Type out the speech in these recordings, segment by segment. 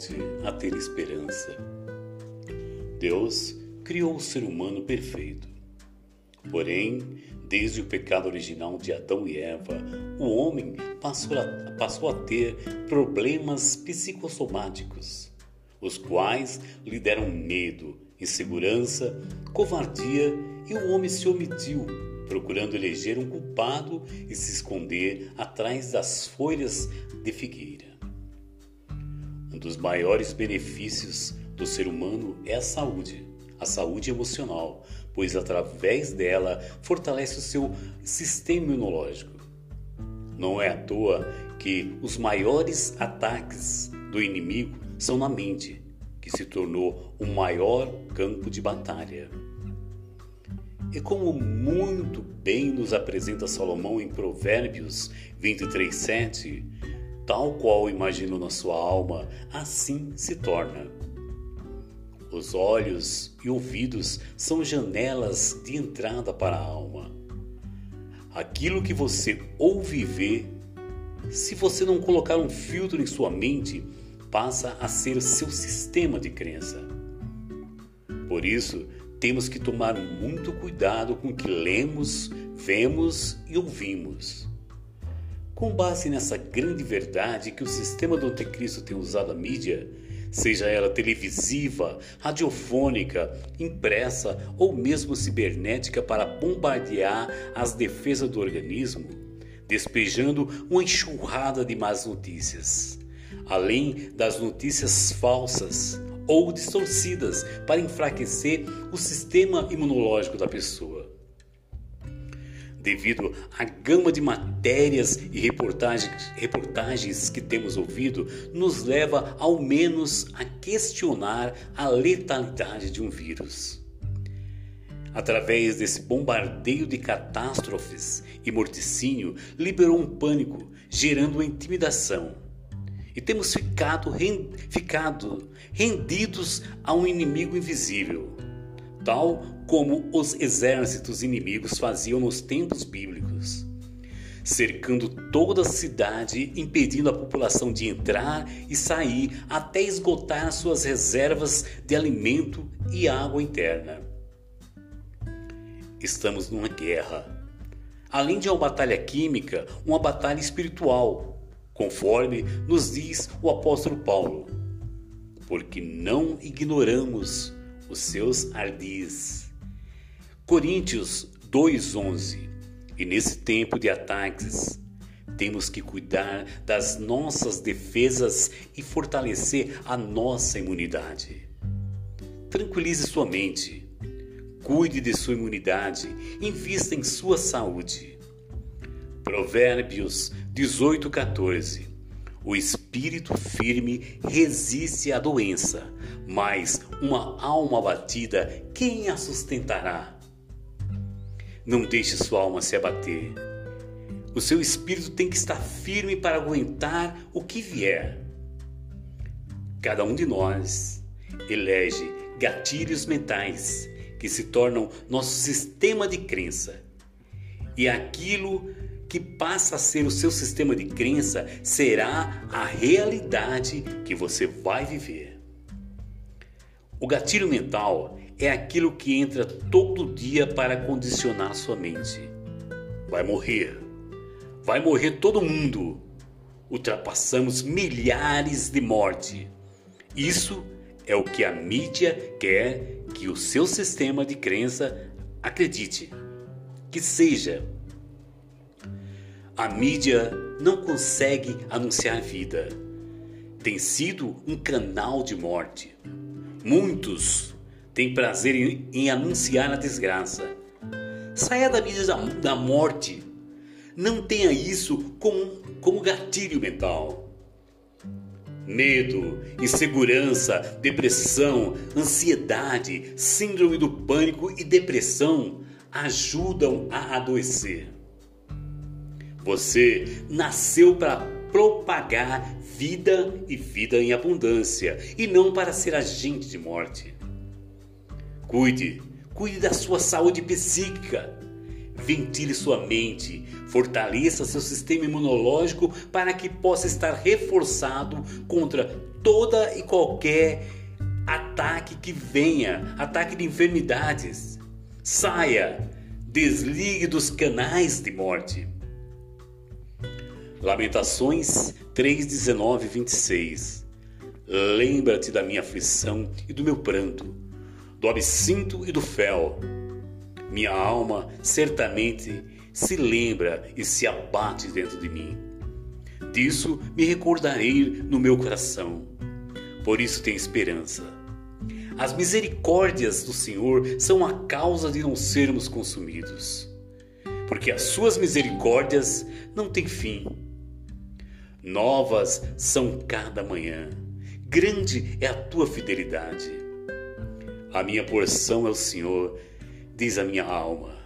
volte a ter esperança. Deus criou o ser humano perfeito. Porém, desde o pecado original de Adão e Eva, o homem passou a, passou a ter problemas psicossomáticos, os quais lhe deram medo, insegurança, covardia e o homem se omitiu, procurando eleger um culpado e se esconder atrás das folhas de figueira. Dos maiores benefícios do ser humano é a saúde, a saúde emocional, pois através dela fortalece o seu sistema imunológico. Não é à toa que os maiores ataques do inimigo são na mente, que se tornou o maior campo de batalha. E como muito bem nos apresenta Salomão em Provérbios 23:7, tal qual imaginou na sua alma, assim se torna. Os olhos e ouvidos são janelas de entrada para a alma. Aquilo que você ouve e vê, se você não colocar um filtro em sua mente, passa a ser seu sistema de crença. Por isso, temos que tomar muito cuidado com o que lemos, vemos e ouvimos. Com base nessa grande verdade que o sistema do anticristo tem usado a mídia, seja ela televisiva, radiofônica, impressa ou mesmo cibernética para bombardear as defesas do organismo, despejando uma enxurrada de más notícias, além das notícias falsas ou distorcidas para enfraquecer o sistema imunológico da pessoa devido à gama de matérias e reportagens, reportagens que temos ouvido, nos leva ao menos a questionar a letalidade de um vírus. Através desse bombardeio de catástrofes e morticínio, liberou um pânico, gerando intimidação. E temos ficado, ficado rendidos a um inimigo invisível tal como os exércitos inimigos faziam nos tempos bíblicos, cercando toda a cidade, impedindo a população de entrar e sair até esgotar suas reservas de alimento e água interna. Estamos numa guerra. Além de uma batalha química, uma batalha espiritual, conforme nos diz o apóstolo Paulo. Porque não ignoramos os seus ardis. Coríntios 2:11. E nesse tempo de ataques, temos que cuidar das nossas defesas e fortalecer a nossa imunidade. Tranquilize sua mente. Cuide de sua imunidade, invista em sua saúde. Provérbios 18:14. O espírito firme resiste à doença, mas uma alma abatida, quem a sustentará? Não deixe sua alma se abater. O seu espírito tem que estar firme para aguentar o que vier. Cada um de nós elege gatilhos mentais que se tornam nosso sistema de crença. E aquilo que passa a ser o seu sistema de crença será a realidade que você vai viver. O gatilho mental é aquilo que entra todo dia para condicionar sua mente. Vai morrer. Vai morrer todo mundo. Ultrapassamos milhares de mortes. Isso é o que a mídia quer que o seu sistema de crença acredite, que seja a mídia não consegue anunciar vida. Tem sido um canal de morte. Muitos têm prazer em, em anunciar a desgraça. Saia da mídia da, da morte. Não tenha isso como, como gatilho mental. Medo, insegurança, depressão, ansiedade, síndrome do pânico e depressão ajudam a adoecer. Você nasceu para propagar vida e vida em abundância e não para ser agente de morte. Cuide, cuide da sua saúde psíquica. Ventile sua mente, fortaleça seu sistema imunológico para que possa estar reforçado contra toda e qualquer ataque que venha, ataque de enfermidades. Saia, desligue dos canais de morte. Lamentações 3, 19 26. Lembra-te da minha aflição e do meu pranto, do absinto e do fel. Minha alma certamente se lembra e se abate dentro de mim. Disso me recordarei no meu coração. Por isso tenho esperança. As misericórdias do Senhor são a causa de não sermos consumidos, porque as suas misericórdias não têm fim. Novas são cada manhã, grande é a tua fidelidade. A minha porção é o Senhor, diz a minha alma,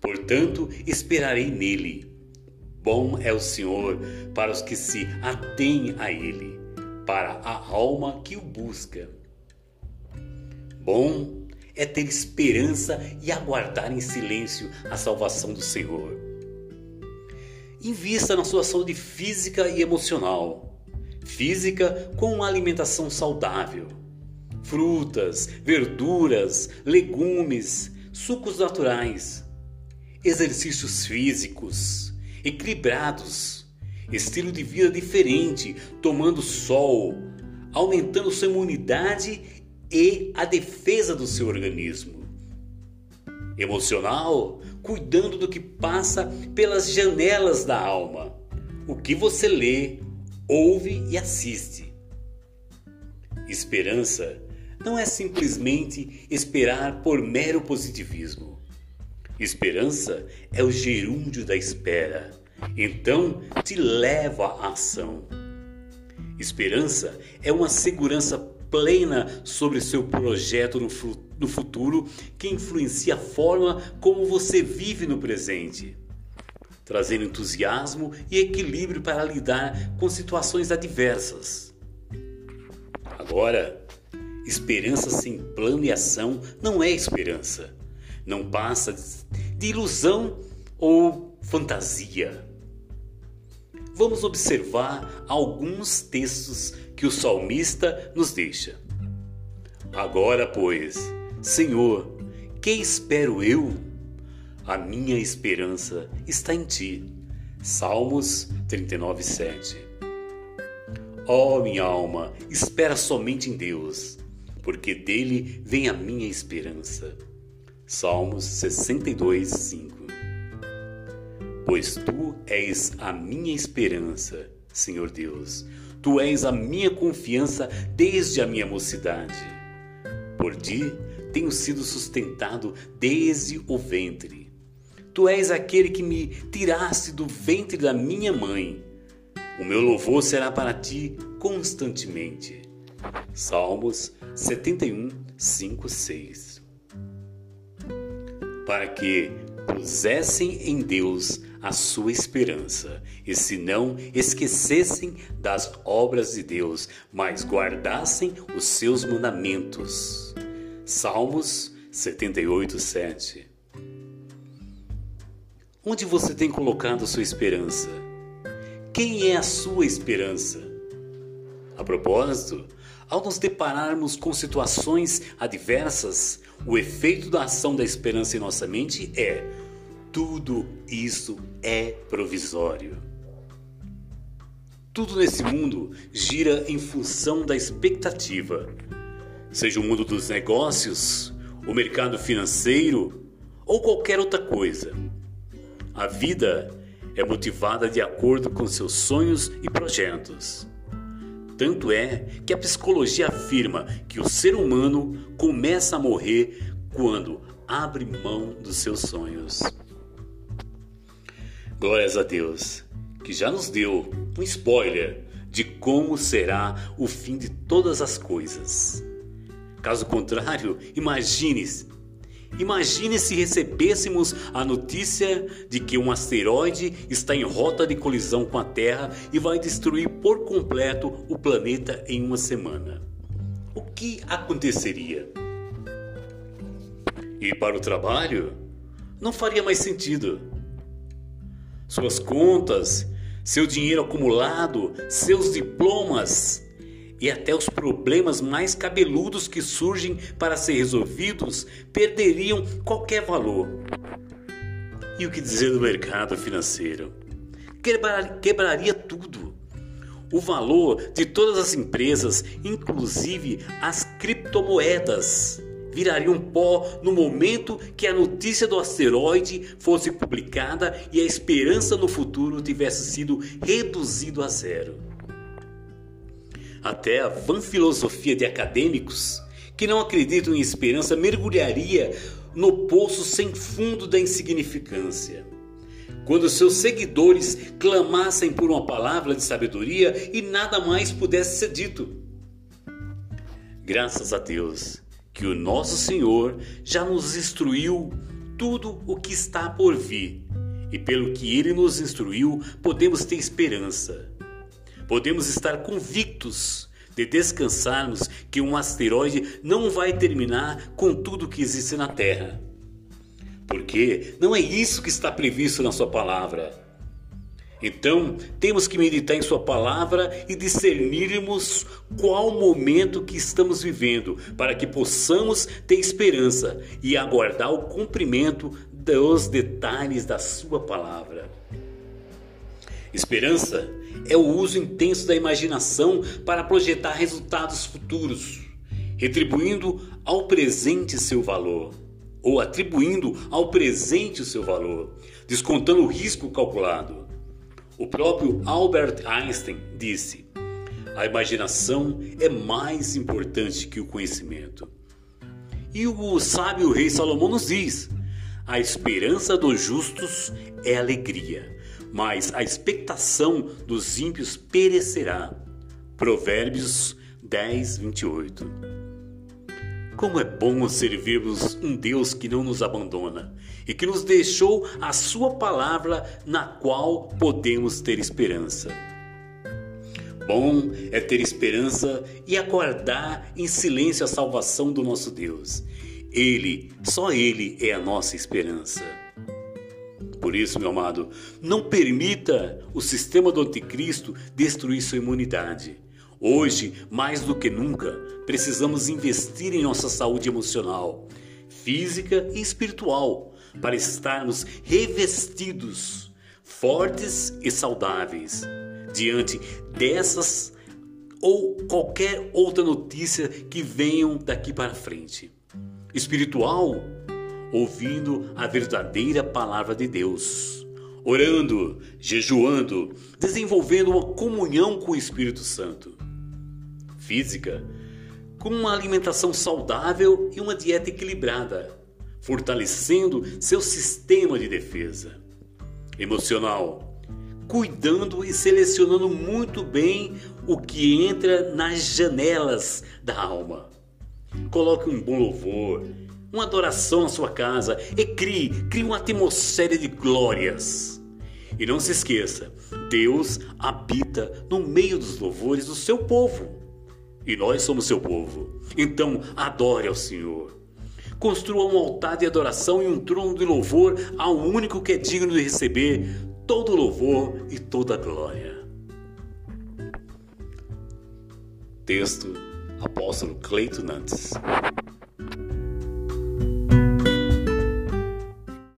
portanto esperarei nele. Bom é o Senhor para os que se atêm a Ele, para a alma que o busca. Bom é ter esperança e aguardar em silêncio a salvação do Senhor. Invista na sua saúde física e emocional. Física com uma alimentação saudável. Frutas, verduras, legumes, sucos naturais, exercícios físicos equilibrados, estilo de vida diferente, tomando sol, aumentando sua imunidade e a defesa do seu organismo. Emocional, cuidando do que passa pelas janelas da alma, o que você lê, ouve e assiste. Esperança não é simplesmente esperar por mero positivismo. Esperança é o gerúndio da espera, então te leva à ação. Esperança é uma segurança plena sobre seu projeto no futuro que influencia a forma como você vive no presente, trazendo entusiasmo e equilíbrio para lidar com situações adversas. Agora, esperança sem plano e ação não é esperança não passa de ilusão ou fantasia. Vamos observar alguns textos que o salmista nos deixa. Agora, pois, Senhor, que espero eu? A minha esperança está em ti. Salmos 39, 7. Ó oh, minha alma, espera somente em Deus, porque dele vem a minha esperança. Salmos 62, 5 Pois tu és a minha esperança, Senhor Deus, tu és a minha confiança desde a minha mocidade. Por ti tenho sido sustentado desde o ventre. Tu és aquele que me tiraste do ventre da minha mãe. O meu louvor será para ti constantemente. Salmos 71, 5, 6 para que pusessem em Deus a sua esperança, e se não esquecessem das obras de Deus, mas guardassem os seus mandamentos. Salmos 78, 7. Onde você tem colocado sua esperança? Quem é a sua esperança? A propósito, ao nos depararmos com situações adversas, o efeito da ação da esperança em nossa mente é: tudo isso é provisório. Tudo nesse mundo gira em função da expectativa, seja o mundo dos negócios, o mercado financeiro ou qualquer outra coisa. A vida é motivada de acordo com seus sonhos e projetos. Tanto é que a psicologia afirma que o ser humano começa a morrer quando abre mão dos seus sonhos. Glórias a Deus, que já nos deu um spoiler de como será o fim de todas as coisas. Caso contrário, imagine Imagine se recebêssemos a notícia de que um asteroide está em rota de colisão com a Terra e vai destruir por completo o planeta em uma semana. O que aconteceria? Ir para o trabalho? Não faria mais sentido. Suas contas, seu dinheiro acumulado, seus diplomas e até os problemas mais cabeludos que surgem para ser resolvidos perderiam qualquer valor. E o que dizer do mercado financeiro? Quebraria tudo. O valor de todas as empresas, inclusive as criptomoedas, virariam pó no momento que a notícia do asteroide fosse publicada e a esperança no futuro tivesse sido reduzido a zero até a vã filosofia de acadêmicos que não acreditam em esperança mergulharia no poço sem fundo da insignificância. Quando seus seguidores clamassem por uma palavra de sabedoria e nada mais pudesse ser dito. Graças a Deus que o nosso Senhor já nos instruiu tudo o que está por vir, e pelo que ele nos instruiu, podemos ter esperança podemos estar convictos de descansarmos que um asteroide não vai terminar com tudo que existe na Terra. Porque não é isso que está previsto na Sua palavra. Então, temos que meditar em Sua palavra e discernirmos qual momento que estamos vivendo, para que possamos ter esperança e aguardar o cumprimento dos detalhes da Sua palavra. Esperança é o uso intenso da imaginação para projetar resultados futuros, retribuindo ao presente seu valor, ou atribuindo ao presente o seu valor, descontando o risco calculado. O próprio Albert Einstein disse: a imaginação é mais importante que o conhecimento. E o sábio rei Salomão nos diz: a esperança dos justos é alegria mas a expectação dos ímpios perecerá. Provérbios 10, 28. Como é bom servirmos um Deus que não nos abandona e que nos deixou a Sua palavra na qual podemos ter esperança. Bom é ter esperança e aguardar em silêncio a salvação do nosso Deus. Ele, só Ele é a nossa esperança. Por isso, meu amado, não permita o sistema do anticristo destruir sua imunidade. Hoje, mais do que nunca, precisamos investir em nossa saúde emocional, física e espiritual para estarmos revestidos, fortes e saudáveis diante dessas ou qualquer outra notícia que venham daqui para frente. Espiritual ouvindo a verdadeira palavra de Deus, orando, jejuando, desenvolvendo uma comunhão com o Espírito Santo. Física, com uma alimentação saudável e uma dieta equilibrada, fortalecendo seu sistema de defesa. Emocional, cuidando e selecionando muito bem o que entra nas janelas da alma. Coloque um bom louvor, uma adoração à sua casa e crie, crie uma atmosfera de glórias. E não se esqueça, Deus habita no meio dos louvores do seu povo. E nós somos seu povo. Então, adore ao Senhor. Construa um altar de adoração e um trono de louvor ao único que é digno de receber todo louvor e toda glória. Texto Apóstolo Cleito Nantes